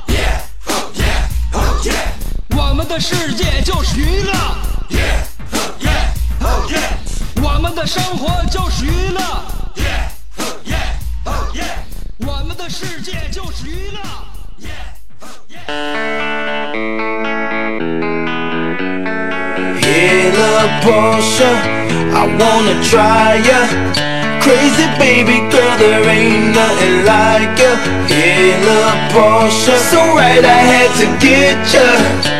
我们的世界就是娱乐。我们的生活就是娱乐，我们的世界就是娱乐。Hey, little Portia, I wanna try ya. Crazy baby girl, there ain't nothing like ya. Hey, little Portia, so right I had to get ya.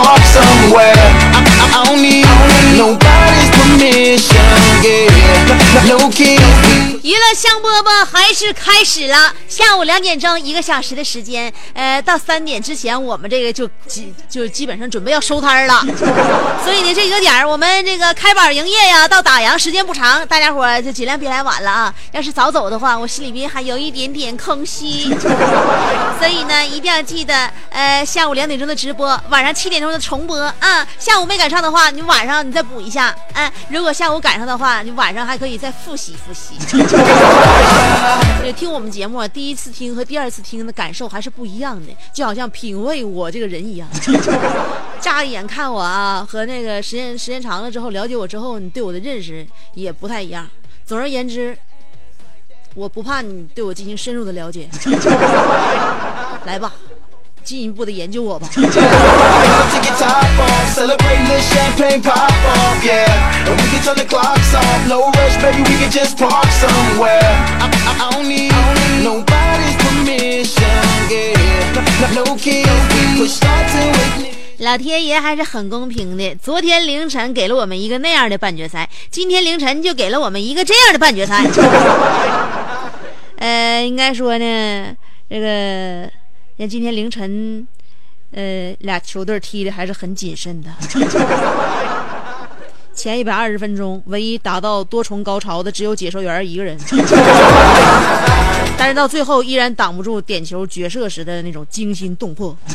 香饽饽还是开始了，下午两点钟一个小时的时间，呃，到三点之前我们这个就基就基本上准备要收摊了，所以呢，这个点儿我们这个开板营业呀，到打烊时间不长，大家伙儿就尽量别来晚了啊。要是早走的话，我心里边还有一点点空虚，所以呢，一定要记得，呃，下午两点钟的直播，晚上七点钟的重播啊。下午没赶上的话，你晚上你再补一下，哎，如果下午赶上的话，你晚上还可以再复习复习。也听我们节目，第一次听和第二次听的感受还是不一样的，就好像品味我这个人一样。乍一眼看我啊，和那个时间时间长了之后，了解我之后，你对我的认识也不太一样。总而言之，我不怕你对我进行深入的了解。来吧，进一步的研究我吧。老天爷还是很公平的昨天凌晨给了我们一个那样的半决赛今天凌晨就给了我们一个这样的半决赛。呃应该说呢这个像今天凌晨，呃，俩球队踢的还是很谨慎的。前一百二十分钟，唯一达到多重高潮的只有解说员一个人，但是到最后依然挡不住点球决射时的那种惊心动魄。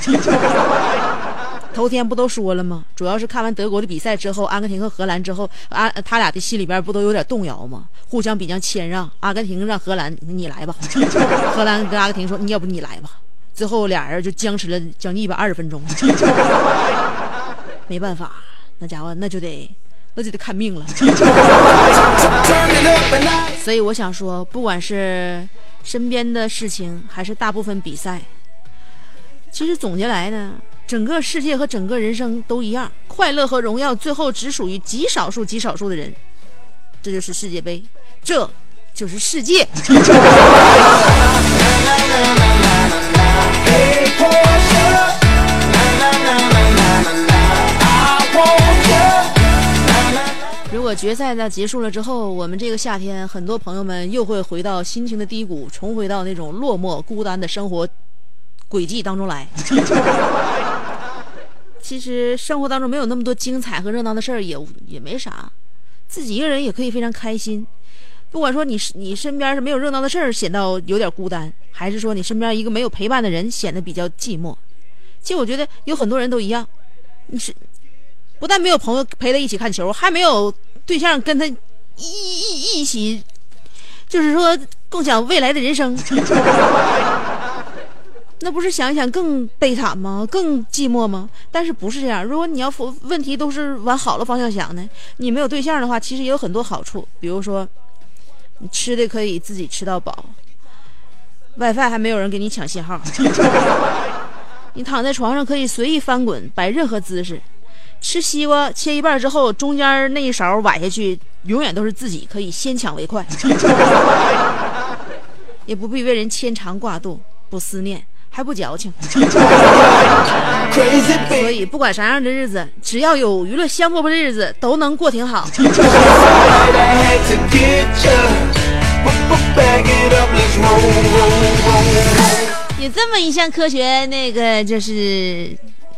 头天不都说了吗？主要是看完德国的比赛之后，阿根廷和荷兰之后，阿他俩的心里边不都有点动摇吗？互相比较谦让，阿根廷让荷兰你来吧，荷兰跟阿根廷说你要不你来吧，最后俩人就僵持了将近一百二十分钟，没办法，那家伙那就得那就得看命了。所以我想说，不管是身边的事情，还是大部分比赛，其实总结来呢。整个世界和整个人生都一样，快乐和荣耀最后只属于极少数、极少数的人。这就是世界杯，这就是世界。决赛呢结束了之后，我们这个夏天，很多朋友们又会回到心情的低谷，重回到那种落寞、孤单的生活轨迹当中来。其实生活当中没有那么多精彩和热闹的事儿，也也没啥，自己一个人也可以非常开心。不管说你你身边是没有热闹的事儿，显得有点孤单，还是说你身边一个没有陪伴的人显得比较寂寞。其实我觉得有很多人都一样，你是不但没有朋友陪他一起看球，还没有对象跟他一一一起，就是说共享未来的人生。那不是想一想更悲惨吗？更寂寞吗？但是不是这样？如果你要问题都是往好的方向想呢，你没有对象的话，其实也有很多好处。比如说，你吃的可以自己吃到饱，WiFi 还没有人给你抢信号，你躺在床上可以随意翻滚，摆任何姿势，吃西瓜切一半之后，中间那一勺崴下去，永远都是自己可以先抢为快，也不必为人牵肠挂肚，不思念，还不矫情。所以不管啥样的日子，只要有娱乐香饽饽的日子，都能过挺好。有这么一项科学那个就是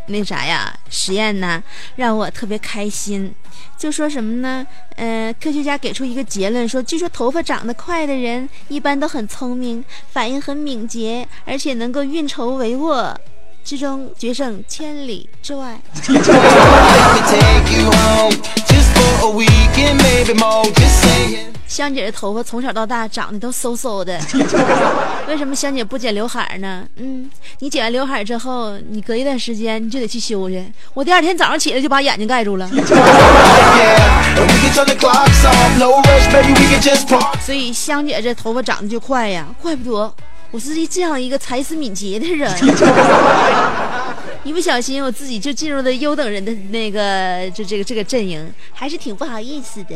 那啥呀实验呢，让我特别开心。就说什么呢？呃，科学家给出一个结论说，据说头发长得快的人一般都很聪明，反应很敏捷，而且能够运筹帷幄之中决胜千里之外。香姐的头发从小到大长得都嗖嗖的。为什么香姐不剪刘海呢？嗯你剪完刘海之后你隔一段时间你就得去修去。我第二天早上起来就把眼睛盖住了。所以香姐这头发长得就快呀怪不得。我是一这样一个才思敏捷的人。一不小心，我自己就进入了优等人的那个就这个这个阵营，还是挺不好意思的.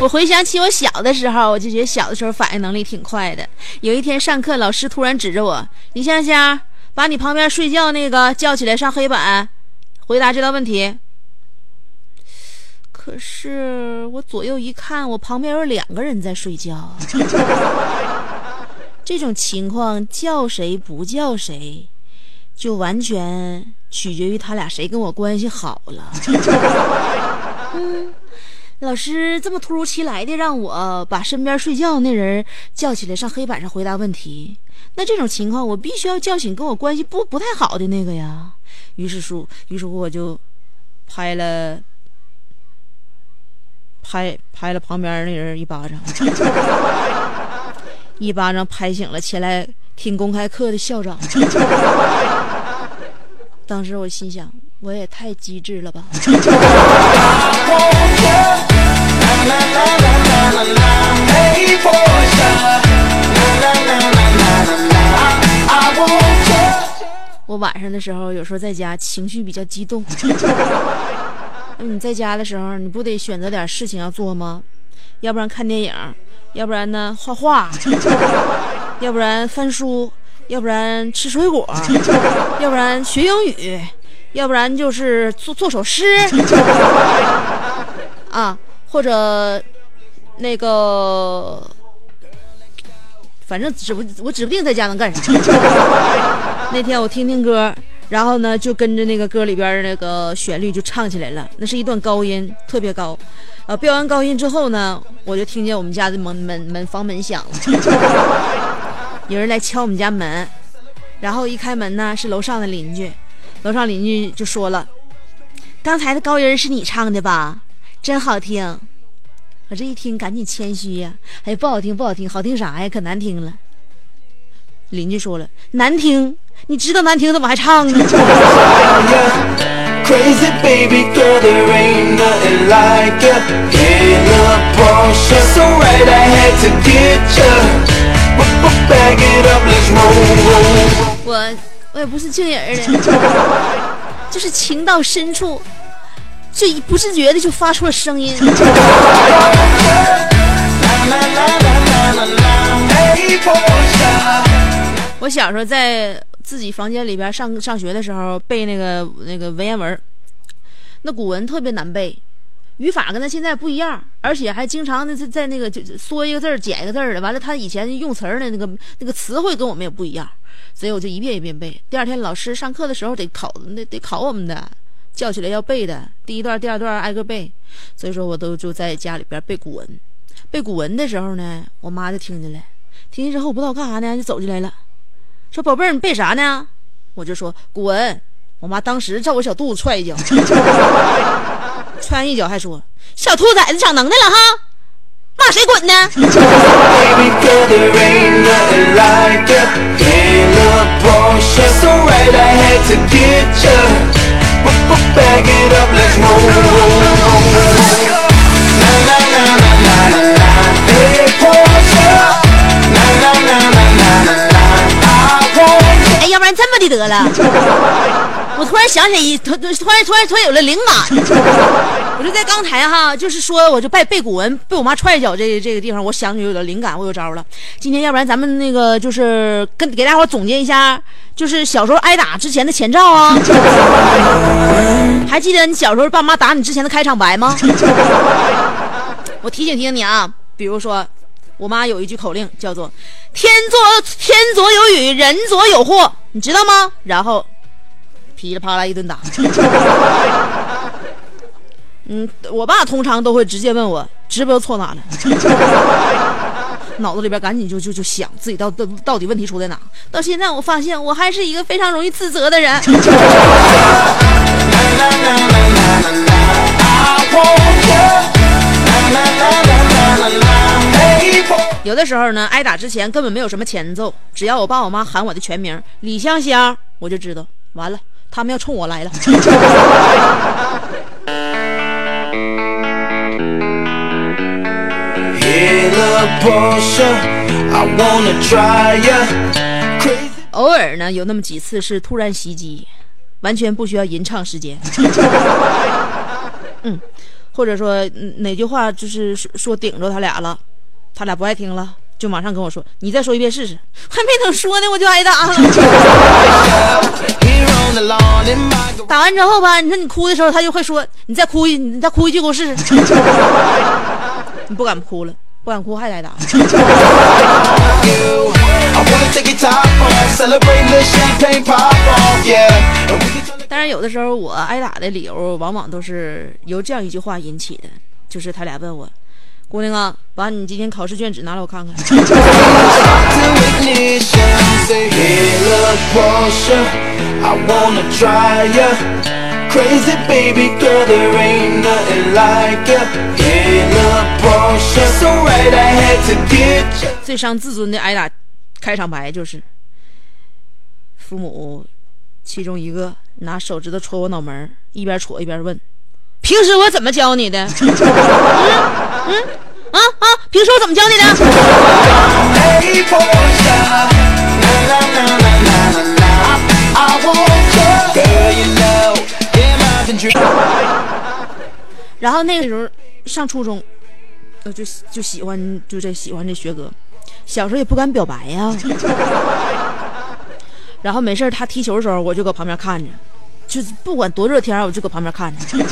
我回想起我小的时候，我就觉得小的时候反应能力挺快的。有一天上课，老师突然指着我：“李香香，把你旁边睡觉那个叫起来上黑板，回答这道问题。”可是我左右一看，我旁边有两个人在睡觉。这种情况叫谁不叫谁，就完全取决于他俩谁跟我关系好了。老师这么突如其来的让我把身边睡觉那人叫起来上黑板上回答问题，那这种情况我必须要叫醒跟我关系不不太好的那个呀。于是说，于是乎我就拍了拍拍了旁边那人一巴掌，一巴掌拍醒了前来听公开课的校长。当时我心想，我也太机智了吧。我晚上的时候有时候在家情绪比较激动，那你在家的时候，你不得选择点事情要做吗？要不然看电影，要不然呢画画，要不然翻书，要不然吃水果，要不然学英语，要不然就是做做首诗，啊，或者那个，反正指不我指不定在家能干啥。那天我听听歌，然后呢就跟着那个歌里边那个旋律就唱起来了，那是一段高音，特别高。呃，飙完高音之后呢，我就听见我们家的门门门房门响了，有人来敲我们家门，然后一开门呢是楼上的邻居，楼上邻居就说了：“刚才的高音是你唱的吧？真好听。”我这一听赶紧谦虚呀，哎，不好听不好听，好听啥呀？可难听了。邻居说了，难听，你知道难听怎么还唱呢？Crazy baby girl, there ain't nothing like ya. Hey, little Porsche, so right, I had to get ya. Back it up, let's roll, roll. 我我也不是静人的，就是情到深处，就一不自觉的就发出了声音。我小时候在自己房间里边上上学的时候背那个那个文言文，那古文特别难背，语法跟他现在不一样，而且还经常的在那个就说一个字儿减一个字儿的，完了他以前用词儿的那个那个词汇跟我们也不一样，所以我就一遍一遍背。第二天老师上课的时候得考得得考我们的，叫起来要背的，第一段、第二段挨个背，所以说我都就在家里边背古文。背古文的时候呢，我妈就听见了，听见之后不知道干啥呢，就走进来了。说宝贝儿，你背啥呢？我就说古文。我妈当时照我小肚子踹一脚，穿一脚还说，小兔崽子长能耐了哈，骂谁滚呢？哎，要不然这么的得了。我突然想起一突突然突然突然有了灵感，我就在刚才哈，就是说我就背背古文，被我妈踹一脚这这个地方，我想起有了灵感，我有招了。今天要不然咱们那个就是跟给大伙总结一下，就是小时候挨打之前的前兆啊。还记得你小时候爸妈打你之前的开场白吗？我提醒提醒你啊，比如说，我妈有一句口令叫做“天作天作有雨，人作有祸”，你知道吗？然后噼里啪啦一顿打。嗯，我爸通常都会直接问我直播错哪了，脑子里边赶紧就就就想自己到到到底问题出在哪。到现在我发现我还是一个非常容易自责的人。有的时候呢，挨打之前根本没有什么前奏，只要我爸我妈喊我的全名李香香，我就知道完了，他们要冲我来了。偶尔呢，有那么几次是突然袭击，完全不需要吟唱时间。嗯，或者说嗯哪句话就是说说顶着他俩了，他俩不爱听了，就马上跟我说：“你再说一遍试试。”还没等说呢，我就挨打了。打完之后吧，你说你哭的时候，他就会说：“你再哭一，你再哭一句给我试试。”你不敢哭了，不敢哭还挨打。当然，有的时候我挨打的理由往往都是由这样一句话引起的，就是他俩问我：“姑娘啊，把你今天考试卷纸拿来我看看。”最伤自尊的挨打开场白就是：父母其中一个拿手指头戳我脑门，一边戳一边问：“平时我怎么教你的？嗯嗯啊啊，平时我怎么教你的？”然后那个时候上初中，我就就喜欢就这喜欢这学哥，小时候也不敢表白呀。然后没事儿他踢球的时候，我就搁旁边看着，就是不管多热天，我就搁旁边看着，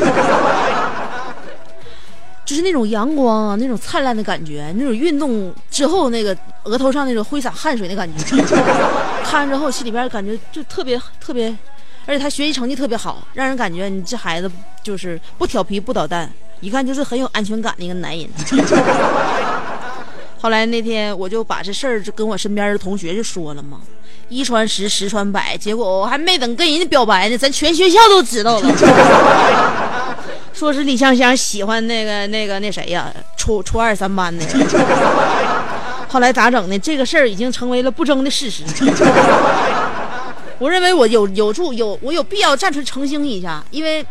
就是那种阳光啊，那种灿烂的感觉，那种运动之后那个额头上那种挥洒汗水的感觉，看完之后心里边感觉就特别特别，而且他学习成绩特别好，让人感觉你这孩子就是不调皮不捣蛋，一看就是很有安全感的一个男人。后来那天我就把这事儿就跟我身边的同学就说了嘛，一传十，十传百，结果我还没等跟人家表白呢，咱全学校都知道了。说是李香香喜欢那个那个那谁呀，初初二三班的。后来咋整呢？这个事儿已经成为了不争的事实。我认为我有有助有我有必要站出来澄清一下，因为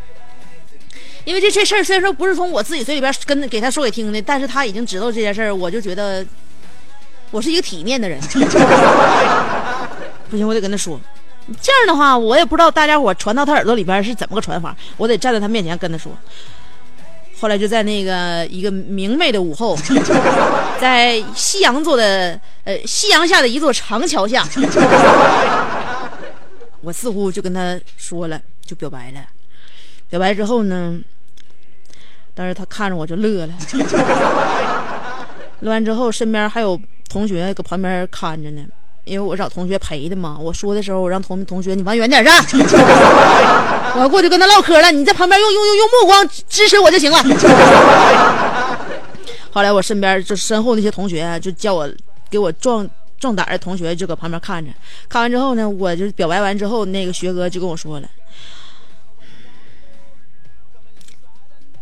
因为这这事儿虽然说不是从我自己嘴里边跟给他说给听的，但是他已经知道这件事儿，我就觉得我是一个体面的人。不行，我得跟他说。这样的话，我也不知道大家伙传到他耳朵里边是怎么个传法，我得站在他面前跟他说。后来就在那个一个明媚的午后，在夕阳座的呃夕阳下的一座长桥下，我似乎就跟他说了，就表白了。表白之后呢，但是他看着我就乐了，乐完之后身边还有同学搁旁边看着呢。因为我找同学陪的嘛，我说的时候，我让同同学你往远点站，我要过去跟他唠嗑了，你在旁边用用用用目光支持我就行了。后来我身边就身后那些同学就叫我给我壮壮胆的同学就搁旁边看着，看完之后呢，我就表白完之后，那个学哥就跟我说了，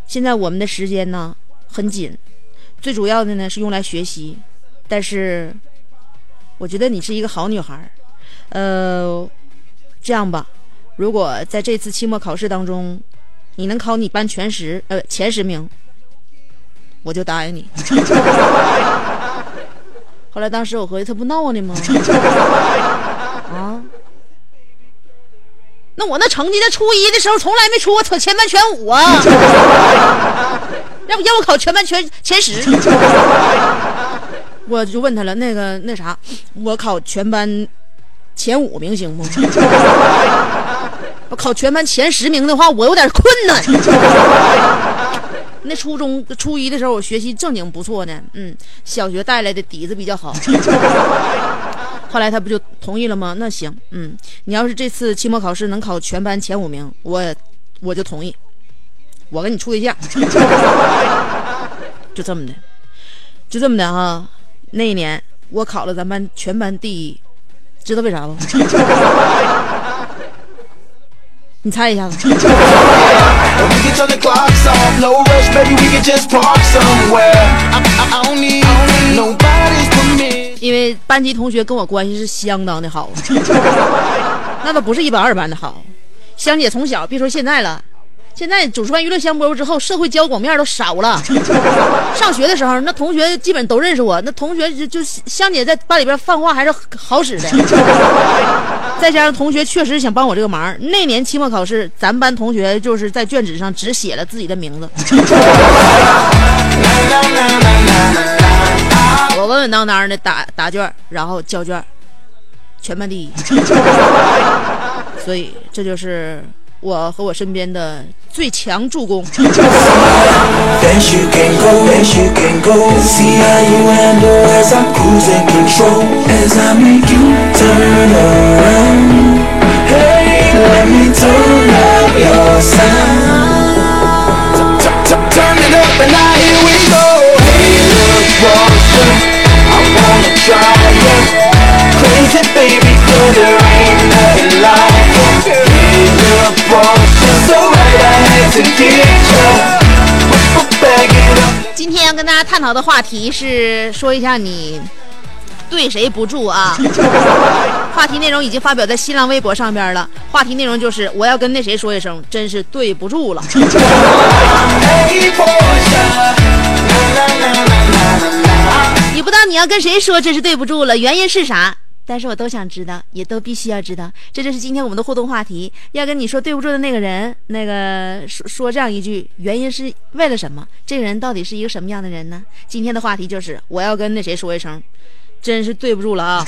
现在我们的时间呢很紧，最主要的呢是用来学习，但是我觉得你是一个好女孩，呃，这样吧，如果在这次期末考试当中，你能考你班全十呃前十名，我就答应你。后来当时我合计他不闹呢吗？啊，那我那成绩在初一的时候从来没出过前班全五啊，要不要我考全班全前十？我就问他了，那个那啥，我考全班前五名行不？我考全班前十名的话，我有点困难。那初中初一的时候，我学习正经不错呢，嗯，小学带来的底子比较好。后来他不就同意了吗？那行，嗯，你要是这次期末考试能考全班前五名，我我就同意，我跟你处对象。就这么的，就这么的哈。那一年我考了咱班全班第一知道为啥不？你猜一下子因为班级同学跟我关系是相当的好。那都不是一般二般的好。香姐从小别说现在了现在主持完娱乐香饽饽之后，社会交广面都少了。上学的时候，那同学基本都认识我，那同学就就香姐在班里边放话还是好使的。再加上同学确实想帮我这个忙，那年期末考试，咱班同学就是在卷纸上只写了自己的名字。我稳稳当当的答答卷，然后交卷，全班第一。所以这就是我和我身边的最强助攻。大家探讨的话题是说一下你对谁不住啊？话题内容已经发表在新浪微博上边了。话题内容就是我要跟那谁说一声，真是对不住了。你不知道你要跟谁说，真是对不住了，原因是啥？但是我都想知道，也都必须要知道。这就是今天我们的互动话题，要跟你说对不住的那个人，那个说说这样一句，原因是为了什么？这个人到底是一个什么样的人呢？今天的话题就是我要跟那谁说一声，真是对不住了啊！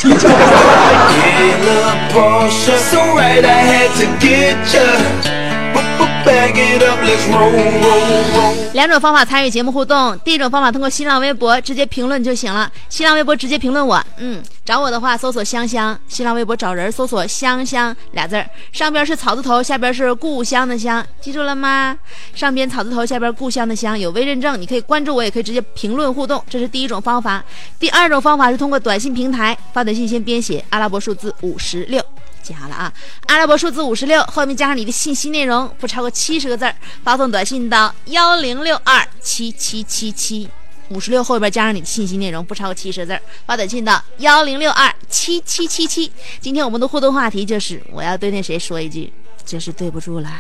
两种方法参与节目互动，第一种方法通过新浪微博直接评论就行了。新浪微博直接评论我，嗯，找我的话搜索香香，新浪微博找人搜索香香俩字儿，上边是草字头，下边是故乡的乡，记住了吗？上边草字头，下边故乡的乡，有微认证，你可以关注我，也可以直接评论互动，这是第一种方法。第二种方法是通过短信平台发短信，先编写阿拉伯数字五十六。记好了啊，阿拉伯数字五十六后面加上你的信息内容，不超过七十个字儿，发送短信到幺零六二七七七七。五十六后边加上你的信息内容，不超过七十字儿，发短信到幺零六二七七七七。今天我们的互动话题就是，我要对那谁说一句，真是对不住了。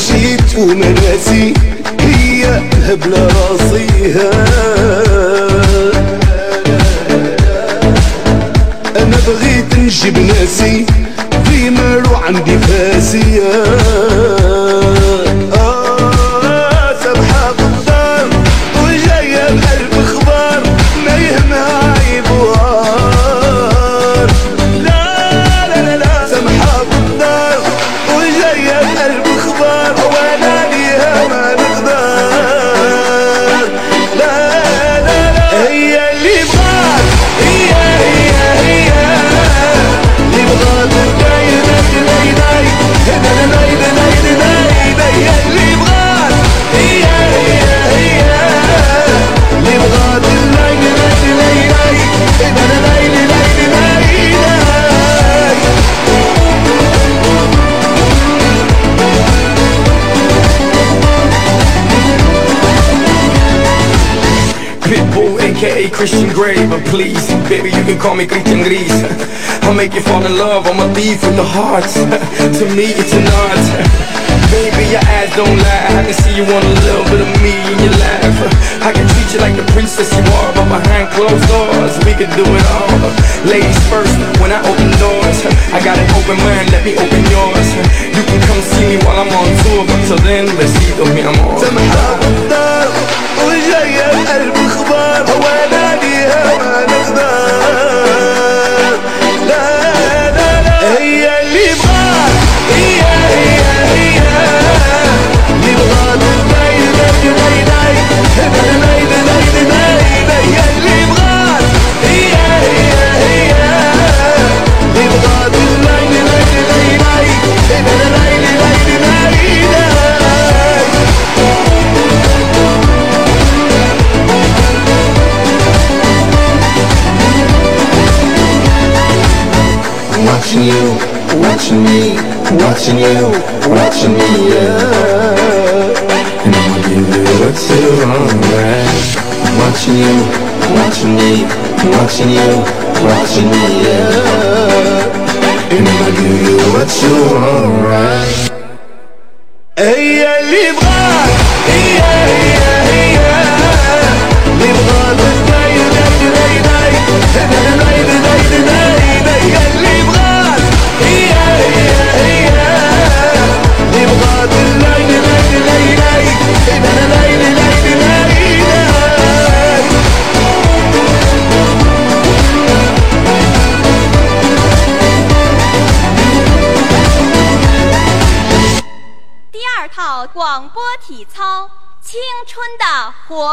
مشيت وما ناسي هي بلا راسيها. أنا بغيت نجيب ناسي في مالو عندي فاسية. Christian Grey, but please, baby, you can call me Christian Gris. I'll make you fall in love, I'm a thief in the heart. to me, it's an art. Baby, your eyes don't lie. I can see you want a little bit of me in your laugh. I can treat you like the princess you are, but behind closed doors, we can do it all. Ladies first, when I open doors, I got an open mind, let me open yours. You can come see me while I'm on tour, but till then, besito, mi amor. سمحة والدار وجاية القلب اخبار وانا ليها ما نقدر Watching you, watching me, watching you, watching me, yeah. And I'ma give you what you want, right? Watching you, watching me, watching you, watching me, yeah. And I'ma give you what you want, right?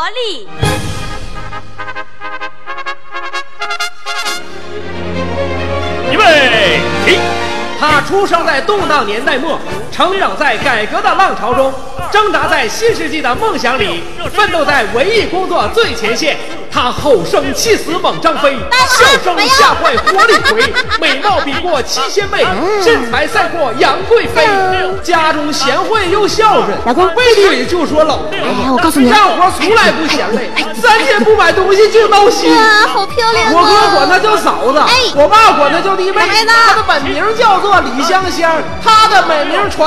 力》。预备起！他出生在动荡年代末，成长在改革的浪潮中，挣扎在新世纪的梦想里，奋斗在文艺工作最前线。他吼声气死猛张飞，笑声吓坏活李逵，美貌比过七仙妹，身材赛过杨贵妃。家中贤惠又孝顺，老公背地里就说老婆。哎呀我告诉你干活从来不嫌累，三天不买东西就闹心。哇，好漂亮我哥啊！管她叫嫂子，哎我爸管她叫弟妹。她的本名叫做李香香，她的美名传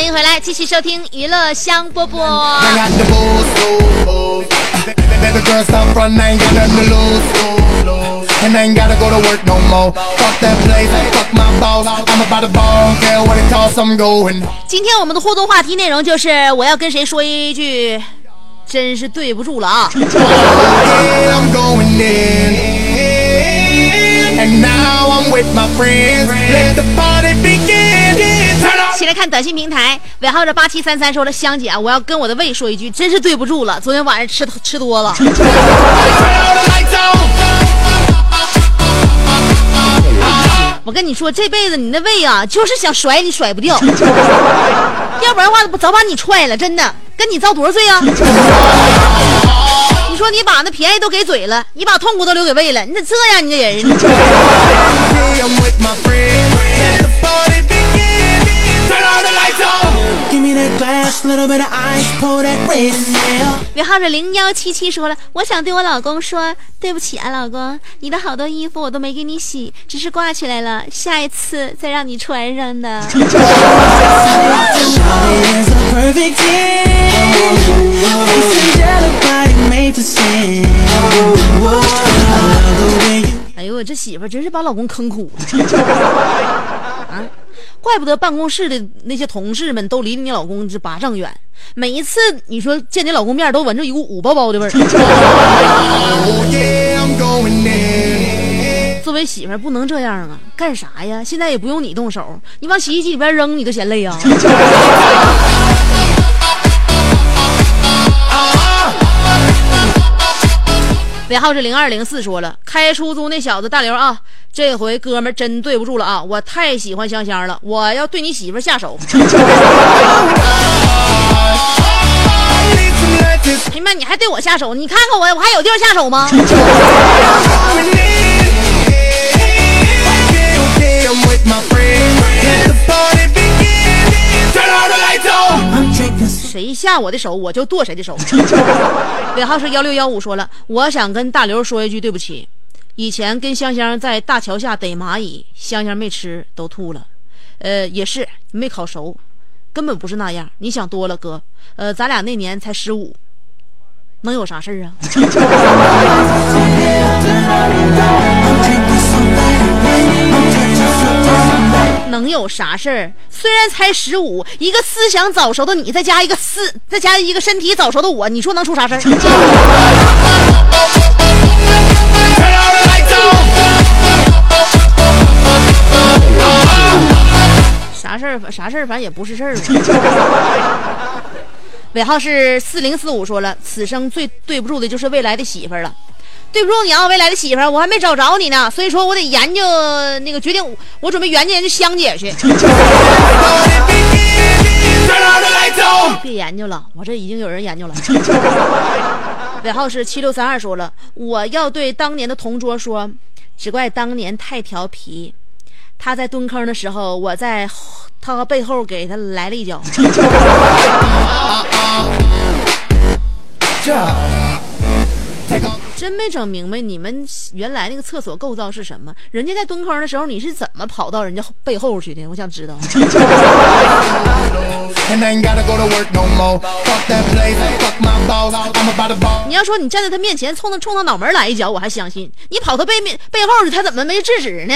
欢迎回来，继续收听娱乐香饽饽。The. And I ain't gotta go to work no more. Fuck that place, fuck my boss. I'm about to ball, what it costs, I'm going. 今天我们的互动话题内容就是我要跟谁说一句，真是对不住了啊！Turn off. 先来看短信平台，尾号是八七三三说了，香姐啊，我要跟我的胃说一句，真是对不住了，昨天晚上吃吃多了。我跟你说，这辈子你那胃啊，就是想甩你甩不掉，要不然的话不早把你踹了，真的，跟你遭多少罪啊？你说你把那便宜都给嘴了，你把痛苦都留给胃了，你咋这样？你这人，尾号是零幺七七说了，我想对我老公说，对不起啊，老公，你的好多衣服我都没给你洗，只是挂起来了，下一次再让你穿上的。哎呦，我这媳妇儿真是把老公坑苦了。啊！怪不得办公室的那些同事们都离你老公这八丈远，每一次你说见你老公面都闻着一股五包包的味儿。Oh. 作为媳妇儿不能这样啊，干啥呀？现在也不用你动手，你往洗衣机里边扔，你都嫌累啊。尾号是零二零四说了，开出租那小子大刘啊，这回哥们真对不住了啊！我太喜欢香香了，我要对你媳妇下手。哎呀妈，你还对我下手？你看看我，我还有地方下手吗？谁下我的手，我就剁谁的手。尾号是幺六幺五说了，我想跟大刘说一句对不起，以前跟香香在大桥下逮蚂蚁，香香没吃都吐了，呃，也是没烤熟，根本不是那样。你想多了，哥，呃，咱俩那年才十五，能有啥事儿啊？能有啥事儿？虽然才十五，一个思想早熟的你，再加一个思，再加一个身体早熟的我，你说能出啥事儿？啥事儿？啥事儿？反正也不是事儿。尾号是四零四五说了，此生最对不住的就是未来的媳妇儿了。对不住你啊，未来的媳妇儿，我还没找着你呢，所以说我得研究那个决定，我准备研究研究香姐去。别研究了，我这已经有人研究了。尾号是七六三二说了，我要对当年的同桌说，只怪当年太调皮。他在蹲坑的时候，我在后他背后给他来了一脚。真没整明白你们原来那个厕所构造是什么？人家在蹲坑的时候，你是怎么跑到人家背后去的？我想知道。你要说你站在他面前，冲他冲他脑门来一脚，我还相信。你跑他背面背后去，他怎么没制止呢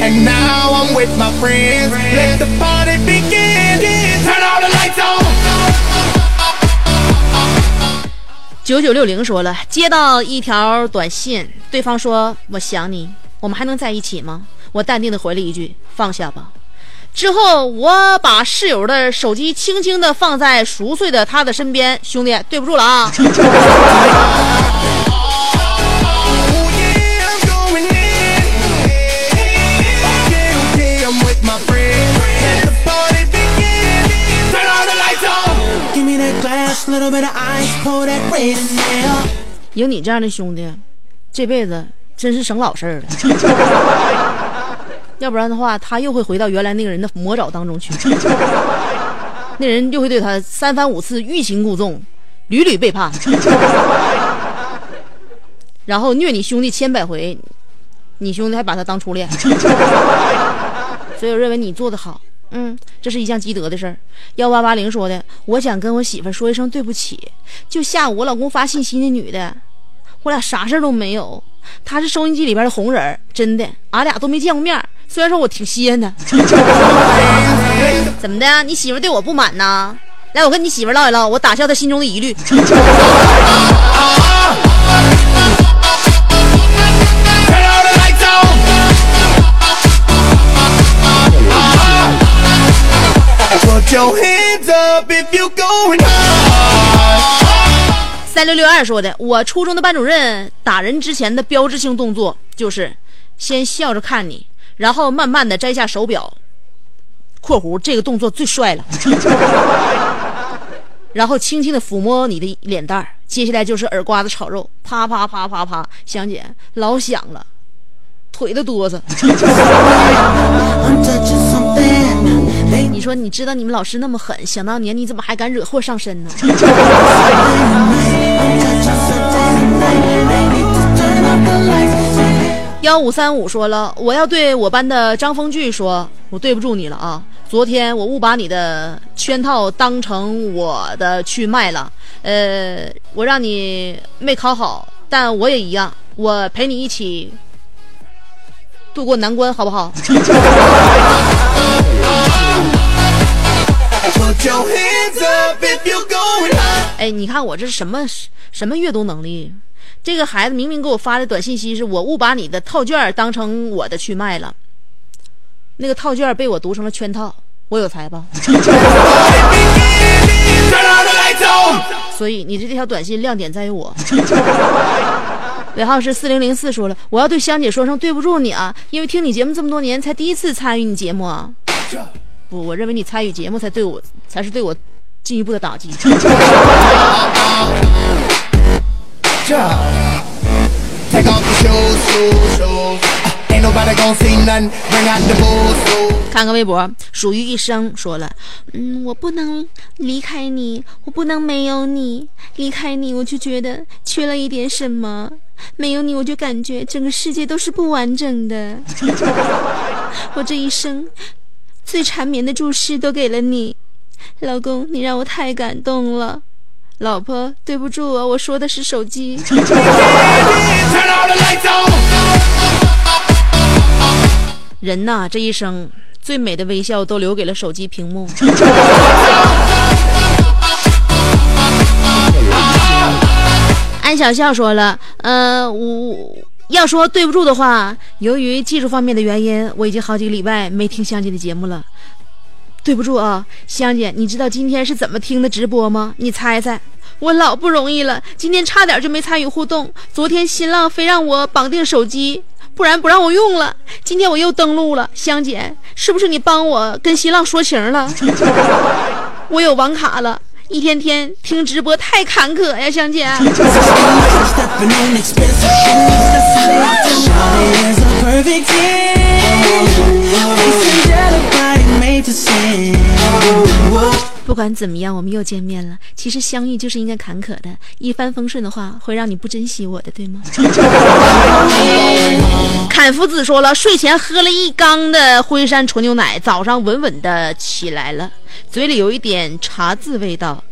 ？And now I'm with my friends. Let the 九九六零说了，接到一条短信，对方说我想你，我们还能在一起吗？我淡定的回了一句放下吧。之后我把室友的手机轻轻的放在熟睡的他的身边，兄弟，对不住了啊。有你这样的兄弟，这辈子真是省老事儿了。要不然的话，他又会回到原来那个人的魔爪当中去，那人又会对他三番五次欲擒故纵，屡屡背叛，然后虐你兄弟千百回，你兄弟还把他当初恋，所以我认为你做的好。嗯，这是一项积德的事儿。幺八八零说的，我想跟我媳妇说一声对不起。就下午我老公发信息那女的，我俩啥事儿都没有。她是收音机里边的红人，真的，俺俩都没见过面。虽然说我挺稀罕她，怎么的？你媳妇对我不满呐？来，我跟你媳妇唠一唠，我打消她心中的疑虑。Your hands up if you going hard. 三六六二说的，我初中的班主任打人之前的标志性动作就是先笑着看你，然后慢慢的摘下手表（括弧这个动作最帅了 ），然后轻轻的抚摸你的脸蛋儿，接下来就是耳刮子炒肉，啪啪啪啪啪，香姐老响了，腿都哆嗦。你说你知道你们老师那么狠，想当年你怎么还敢惹祸上身呢. 幺五三五说了，我要对我班的张峰俊说，我对不住你了啊！昨天我误把你的圈套当成我的去卖了，呃，我让你没考好，但我也一样，我陪你一起度过难关，好不好？哎，你看我这是什么什么阅读能力？这个孩子明明给我发的短信息是我误把你的套卷当成我的去卖了，那个套卷被我读成了圈套，我有才吧？所以你这条短信亮点在于我。尾号是四零零四说了，我要对香姐说声对不住你啊，因为听你节目这么多年，才第一次参与你节目啊。不，我认为你参与节目才对我才是对我进一步的打击。看个微博，属于一生说了，嗯，我不能离开你，我不能没有你，离开你我就觉得缺了一点什么，没有你我就感觉整个世界都是不完整的。我这一生最缠绵的注视都给了你，老公，你让我太感动了。老婆，对不住啊，我说的是手机。人呐，这一生最美的微笑都留给了手机屏幕。安小笑说了，呃，我要说对不住的话，由于技术方面的原因，我已经好几个礼拜没听香姐的节目了。对不住啊，香姐，你知道今天是怎么听的直播吗？你猜猜。我老不容易了，今天差点就没参与互动。昨天新浪非让我绑定手机，不然不让我用了。今天我又登录了，香姐，是不是你帮我跟新浪说情了？我有网卡了，一天天听直播太坎坷呀，香姐。不管怎么样，我们又见面了。其实相遇就是应该坎坷的，一帆风顺的话会让你不珍惜我的，对吗？坎夫子说了，睡前喝了一缸的辉山纯牛奶，早上稳稳的起来了，嘴里有一点茶渍味道。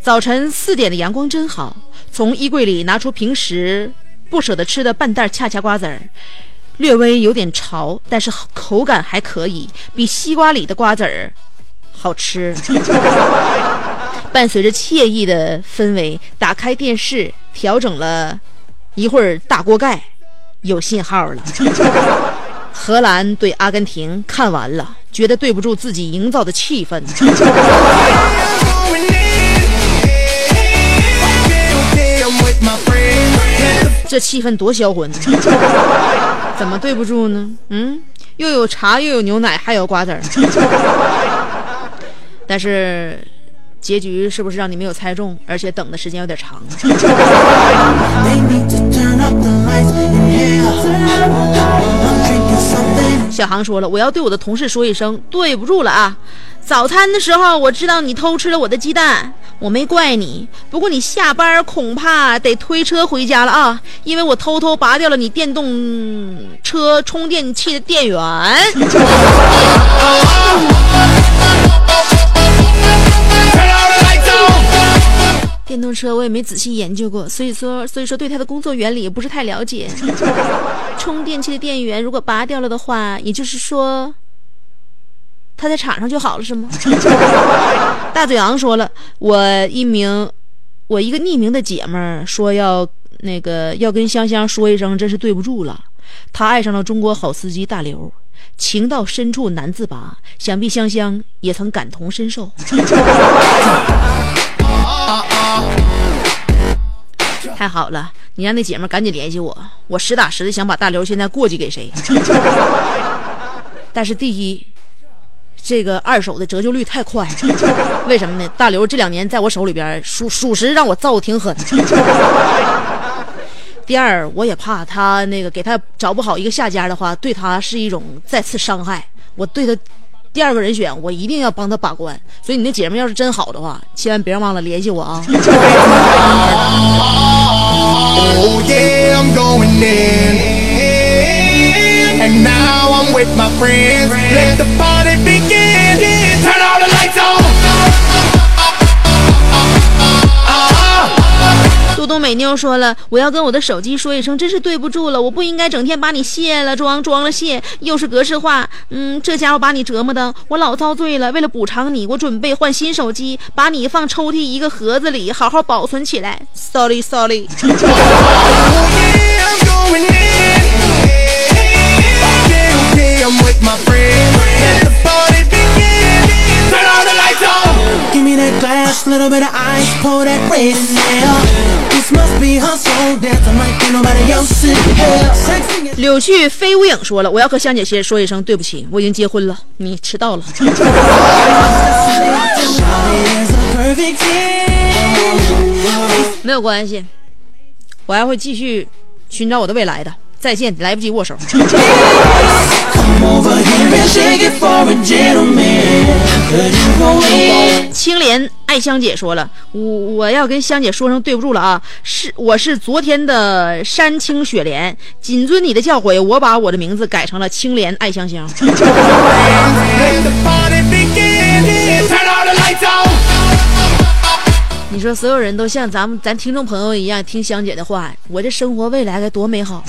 早晨四点的阳光真好，从衣柜里拿出平时不舍得吃的半袋恰恰瓜子儿，略微有点潮，但是口感还可以，比西瓜里的瓜子儿好吃。伴随着惬意的氛围，打开电视，调整了一会儿大锅盖，有信号了。荷兰对阿根廷看完了，觉得对不住自己营造的气氛。这气氛多销魂，怎么对不住呢？嗯，又有茶，又有牛奶，还有瓜子儿。但是结局是不是让你没有猜中？而且等的时间有点长。小航说了，我要对我的同事说一声对不住了啊！早餐的时候我知道你偷吃了我的鸡蛋，我没怪你。不过你下班恐怕得推车回家了啊，因为我偷偷拔掉了你电动车充电器的电源。电动车我也没仔细研究过，所以说所以说对它的工作原理也不是太了解。充电器的电源如果拔掉了的话，也就是说，他在场上就好了是吗？大嘴昂说了，我一名我一个匿名的姐们儿说要那个要跟香香说一声，真是对不住了。她爱上了中国好司机大刘，情到深处难自拔，想必香香也曾感同身受。太好了，你让那姐们赶紧联系我，我实打实的想把大刘现在过继给谁。但是第一，这个二手的折旧率太快，为什么呢？大刘这两年在我手里边，属属实让我造的挺狠。第二，我也怕他那个给他找不好一个下家的话，对他是一种再次伤害。我对他第二个人选，我一定要帮他把关。所以你那姐们要是真好的话，千万别忘了联系我啊！And now I'm with my friends. 杜东美妞说了，我要跟我的手机说一声，真是对不住了，我不应该整天把你卸了装，装了卸，又是格式化，嗯，这家伙把你折磨的，我老遭罪了。为了补偿你，我准备换新手机，把你放抽屉一个盒子里，好好保存起来。Sorry Sorry。Oh I'm I'm that glass, little bit of ice, pour that waiting there. This must be her soul dancing like nobody else in here. 柳絮飞无影说了，我要和香姐先说一声对不起，我已经结婚了，你迟到了。没有关系，我还会继续寻找我的未来的。再见，来不及握手。Come over here and shake it for a gentleman. Could you go in? 青莲爱香姐说了，我我要跟香姐说声对不住了啊，是我是昨天的山青雪莲，谨遵你的教诲，我把我的名字改成了青莲爱香香。你说所有人都像咱们咱听众朋友一样听香姐的话，我这生活未来该多美好。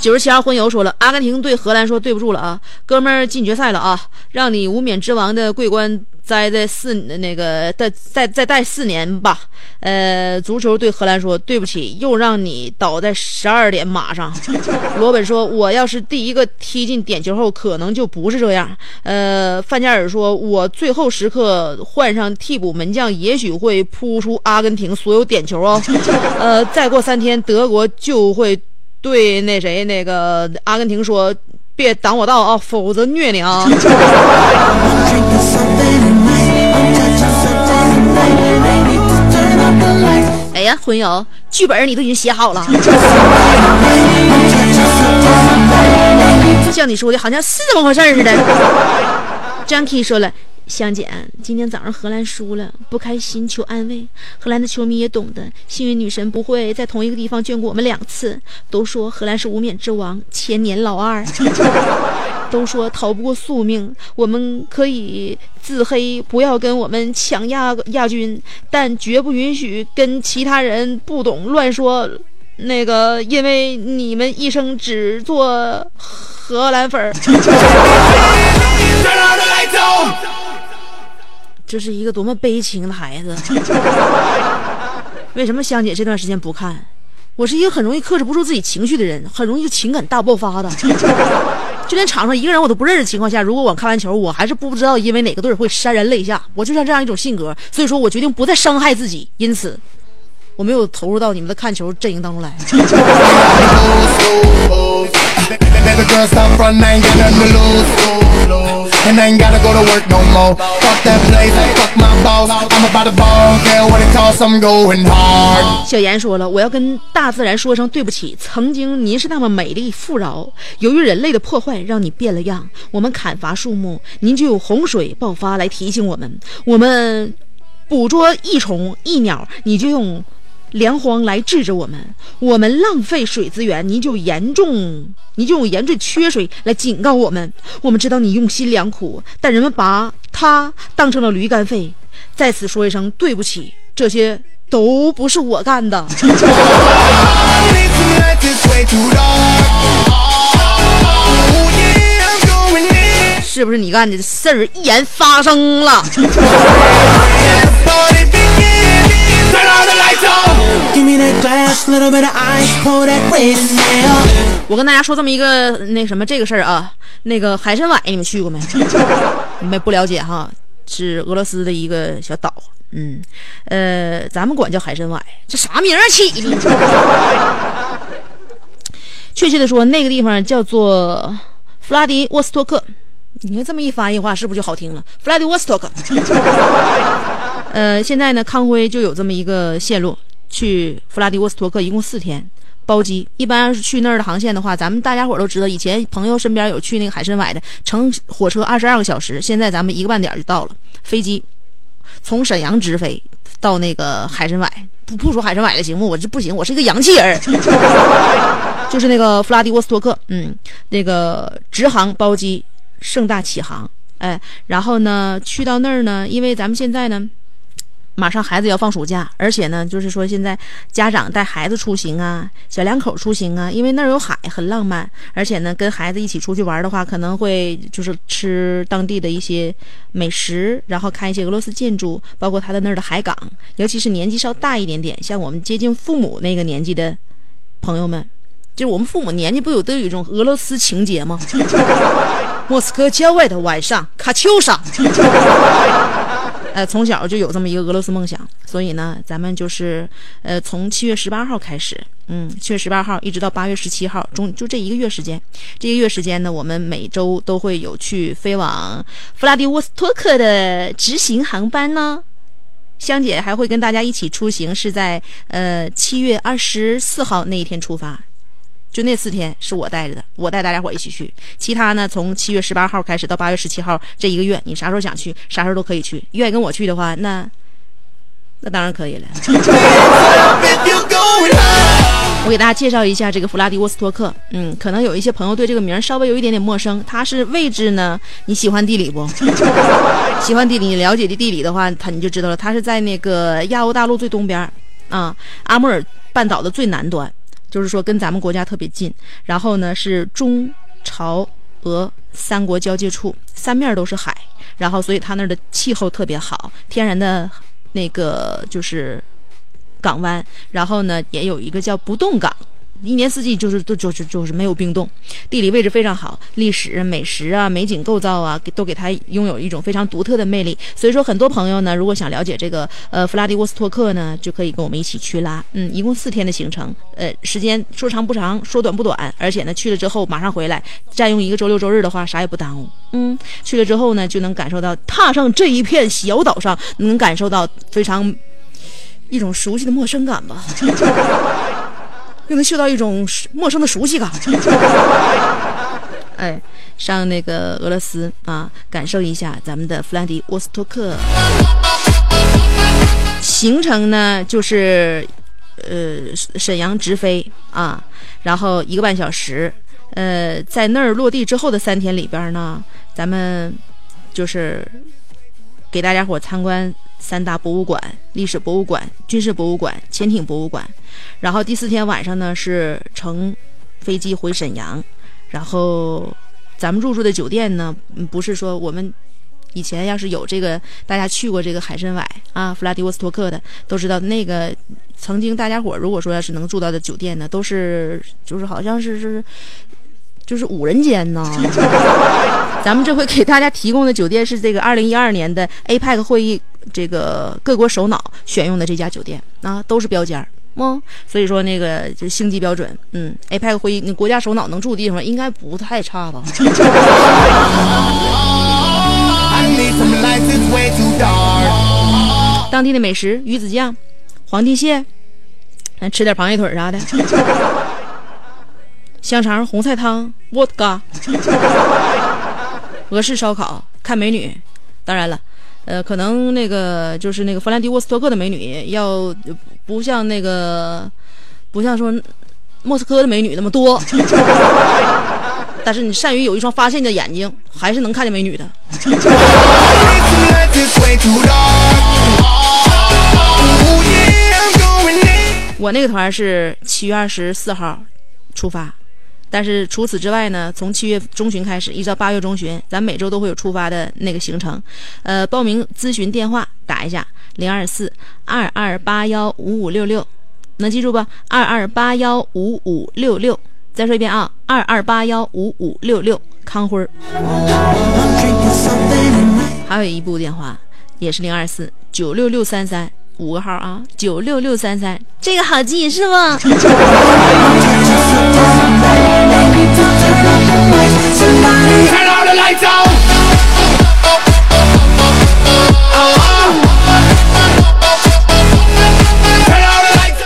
九十七号荤油说了，阿根廷对荷兰说对不住了啊，哥们儿进决赛了啊，让你无冕之王的桂冠栽在四那个再再再戴四年吧。呃，足球对荷兰说对不起，又让你倒在十二点马上。罗本说，我要是第一个踢进点球后，可能就不是这样。呃，范加尔说，我最后时刻换上替补门将，也许会扑出阿根廷所有点球哦。呃，再过三天，德国就会对那谁那个阿根廷说别挡我道啊否则虐你啊。哎呀魂友剧本你都已经写好了。就像你说的好像是这么回事似的。jackie 说了香姐，今天早上荷兰输了，不开心，求安慰。荷兰的球迷也懂得，幸运女神不会在同一个地方眷顾我们两次。都说荷兰是无冕之王，千年老二。都说逃不过宿命，我们可以自黑，不要跟我们抢亚亚军，但绝不允许跟其他人不懂乱说。那个，因为你们一生只做荷兰粉儿。这是一个多么悲情的孩子。为什么香姐这段时间不看？我是一个很容易克制不住自己情绪的人，很容易情感大爆发的。就连场上一个人我都不认识的情况下，如果我看完球，我还是不知道因为哪个队会潸然泪下。我就像这样一种性格，所以说我决定不再伤害自己，因此我没有投入到你们的看球阵营当中来。小严说了，我要跟大自然说声对不起。曾经您是那么美丽富饶，由于人类的破坏，让你变了样。我们砍伐树木，您就有洪水爆发来提醒我们；我们捕捉益虫益鸟，你就用粮荒来治着我们；我们浪费水资源，您就严重，你就用严重缺水来警告我们。我们知道你用心良苦，但人们把它当成了驴肝肺。在此说一声对不起，这些都不是我干的。Oh. 是不是你干的事儿一言发生了？Give me that glass, little bit of ice, pour that red in there. 我跟大家说这么一个那什么这个事儿啊，那个海参崴你们去过没？你们不了解哈，是俄罗斯的一个小岛。嗯，呃，咱们管叫海参崴，这啥名儿起的？确切的说，那个地方叫做弗拉迪沃斯托克。你看这么一翻译话，是不是就好听了？弗拉迪沃斯托克。呃，现在呢，康辉就有这么一个线路，去弗拉迪沃斯托克，一共四天，包机。一般要是去那儿的航线的话，咱们大家伙都知道，以前朋友身边有去那个海参崴的，乘火车二十二个小时，现在咱们一个半点就到了。飞机从沈阳直飞到那个海参崴，不不说海参崴的行吗？我这不行，我是一个洋气人。就是那个弗拉迪沃斯托克，嗯，那个直航包机，盛大启航，哎，然后呢，去到那儿呢，因为咱们现在呢。马上孩子要放暑假，而且呢，就是说现在家长带孩子出行啊，小两口出行啊，因为那儿有海，很浪漫。而且呢，跟孩子一起出去玩的话，可能会就是吃当地的一些美食，然后看一些俄罗斯建筑，包括他的那儿的海港。尤其是年纪稍大一点点，像我们接近父母那个年纪的朋友们，就是我们父母年纪不有都有一种俄罗斯情节吗？莫斯科郊外的晚上，卡秋莎。呃，从小就有这么一个俄罗斯梦想，所以呢，咱们就是呃，从七月十八号开始，嗯，七月十八号一直到八月十七号，中就这一个月时间，这一个月时间呢，我们每周都会有去飞往弗拉迪沃斯托克的直行航班呢。香姐还会跟大家一起出行，是在呃七月二十四号那一天出发，就那四天是我带着的，我带大家伙一起去。其他呢，从七月十八号开始到八月十七号这一个月，你啥时候想去，啥时候都可以去。愿意跟我去的话，那那当然可以了。我给大家介绍一下这个弗拉迪沃斯托克，嗯，可能有一些朋友对这个名稍微有一点点陌生。它是位置呢，你喜欢地理不？喜欢地理，你了解的地理的话，它你就知道了。它是在那个亚欧大陆最东边啊，阿穆尔半岛的最南端，就是说跟咱们国家特别近。然后呢是中朝俄三国交界处，三面都是海，然后所以它那儿的气候特别好，天然的那个就是港湾，然后呢也有一个叫不动港。一年四季就是都就是就是没有冰冻，地理位置非常好，历史、美食啊、美景构造啊，都给它拥有一种非常独特的魅力。所以说，很多朋友呢，如果想了解这个呃弗拉迪沃斯托克呢，就可以跟我们一起去啦。嗯，一共四天的行程，呃，时间说长不长，说短不短，而且呢，去了之后马上回来，占用一个周六周日的话，啥也不耽误。嗯，去了之后呢，就能感受到踏上这一片小岛上，能感受到非常一种熟悉的陌生感吧。又能嗅到一种陌生的熟悉感。哎，上那个俄罗斯啊，感受一下咱们的弗兰迪沃斯托克。行程呢，就是呃沈阳直飞啊，然后一个半小时。呃，在那儿落地之后的三天里边呢，咱们就是给大家伙参观三大博物馆：历史博物馆、军事博物馆、潜艇博物馆。然后第四天晚上呢是乘飞机回沈阳，然后咱们入住的酒店呢，不是说我们以前要是有这个大家去过这个海参崴啊、弗拉迪沃斯托克的，都知道那个曾经大家伙如果说要是能住到的酒店呢，都是就是好像是是。就是五人间呢，咱们这回给大家提供的酒店是这个二零一二年的 APEC 会议这个各国首脑选用的这家酒店啊，都是标间儿。嗯，所以说那个就星级标准，嗯，APEC 会议那国家首脑能住的地方应该不太差吧. 当地的美食鱼子酱、皇帝蟹，咱吃点螃蟹腿儿啥的，香肠、红菜汤、沃特嘎，俄式烧烤，看美女。当然了，呃，可能那个就是那个弗兰迪沃斯托克的美女要不像那个不像说莫斯科的美女那么多，但是你善于有一双发现的眼睛，还是能看见美女的。我那个团是七月二十四号出发，但是除此之外呢，从七月中旬开始，一直到八月中旬，咱每周都会有出发的那个行程。呃，报名咨询电话打一下零二四二二八幺五五六六，能记住不？二二八幺五五六六。再说一遍啊，二二八幺五五六六，康辉儿。还有一部电话，也是零二四九六六三三五个号啊，九六六三三，这个好记是吗？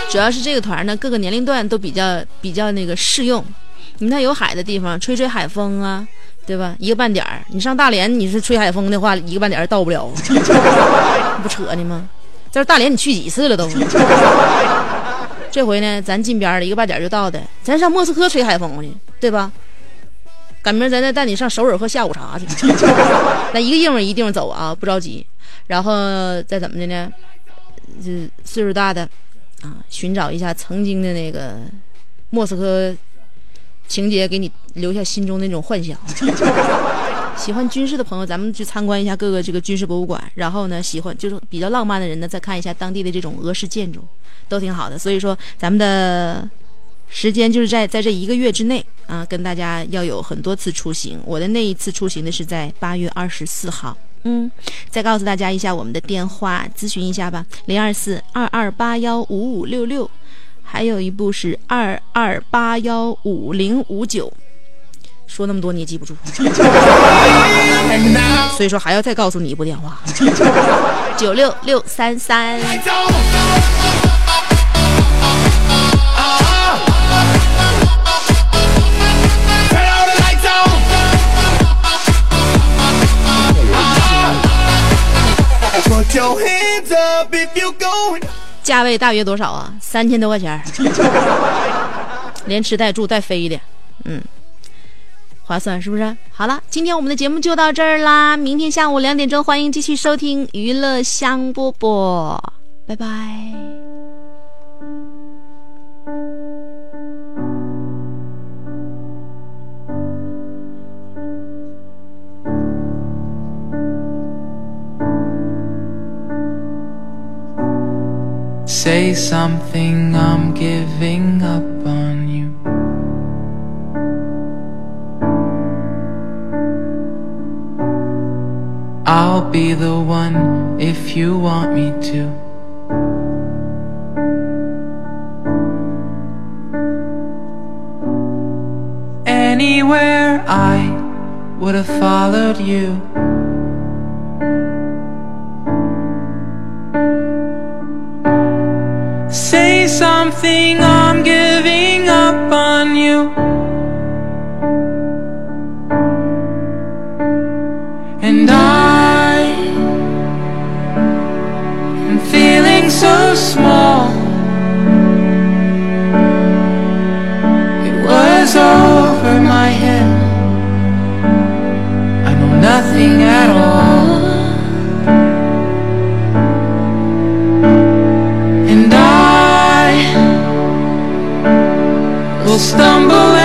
主要是这个团呢，各个年龄段都比较比较那个适用。你看有海的地方，吹吹海风啊，对吧？一个半点儿，你上大连，你是吹海风的话，一个半点儿到不了，不扯呢吗？在大连你去几次了都？这回呢，咱近边儿了，一个半点儿就到的。咱上莫斯科吹海风去，对吧？赶明儿咱再带你上首尔喝下午茶去。那一个地方一个地方走啊，不着急。然后再怎么的呢？这岁数大的啊，寻找一下曾经的那个莫斯科情节，给你留下心中那种幻想。喜欢军事的朋友，咱们去参观一下各个这个军事博物馆。然后呢，喜欢就是比较浪漫的人呢，再看一下当地的这种俄式建筑，都挺好的。所以说，咱们的时间就是在在这一个月之内啊，跟大家要有很多次出行。我的那一次出行呢是在八月二十四号，嗯，再告诉大家一下我们的电话，咨询一下吧，零二四二二八幺五五六六，还有一部是二二八幺五零五九。说那么多你也记不住，所以说还要再告诉你一部电话，九六六三三。价位大约多少啊？三千多块钱儿，连吃带住带飞的，嗯，划算是不是？好了，今天我们的节目就到这儿啦，明天下午两点钟欢迎继续收听娱乐香饽饽，拜拜。Say something, I'm giving up on you. I'll be the one if you want me to. Anywhere I would have followed you. Say something, I'm giving up on you. Stumble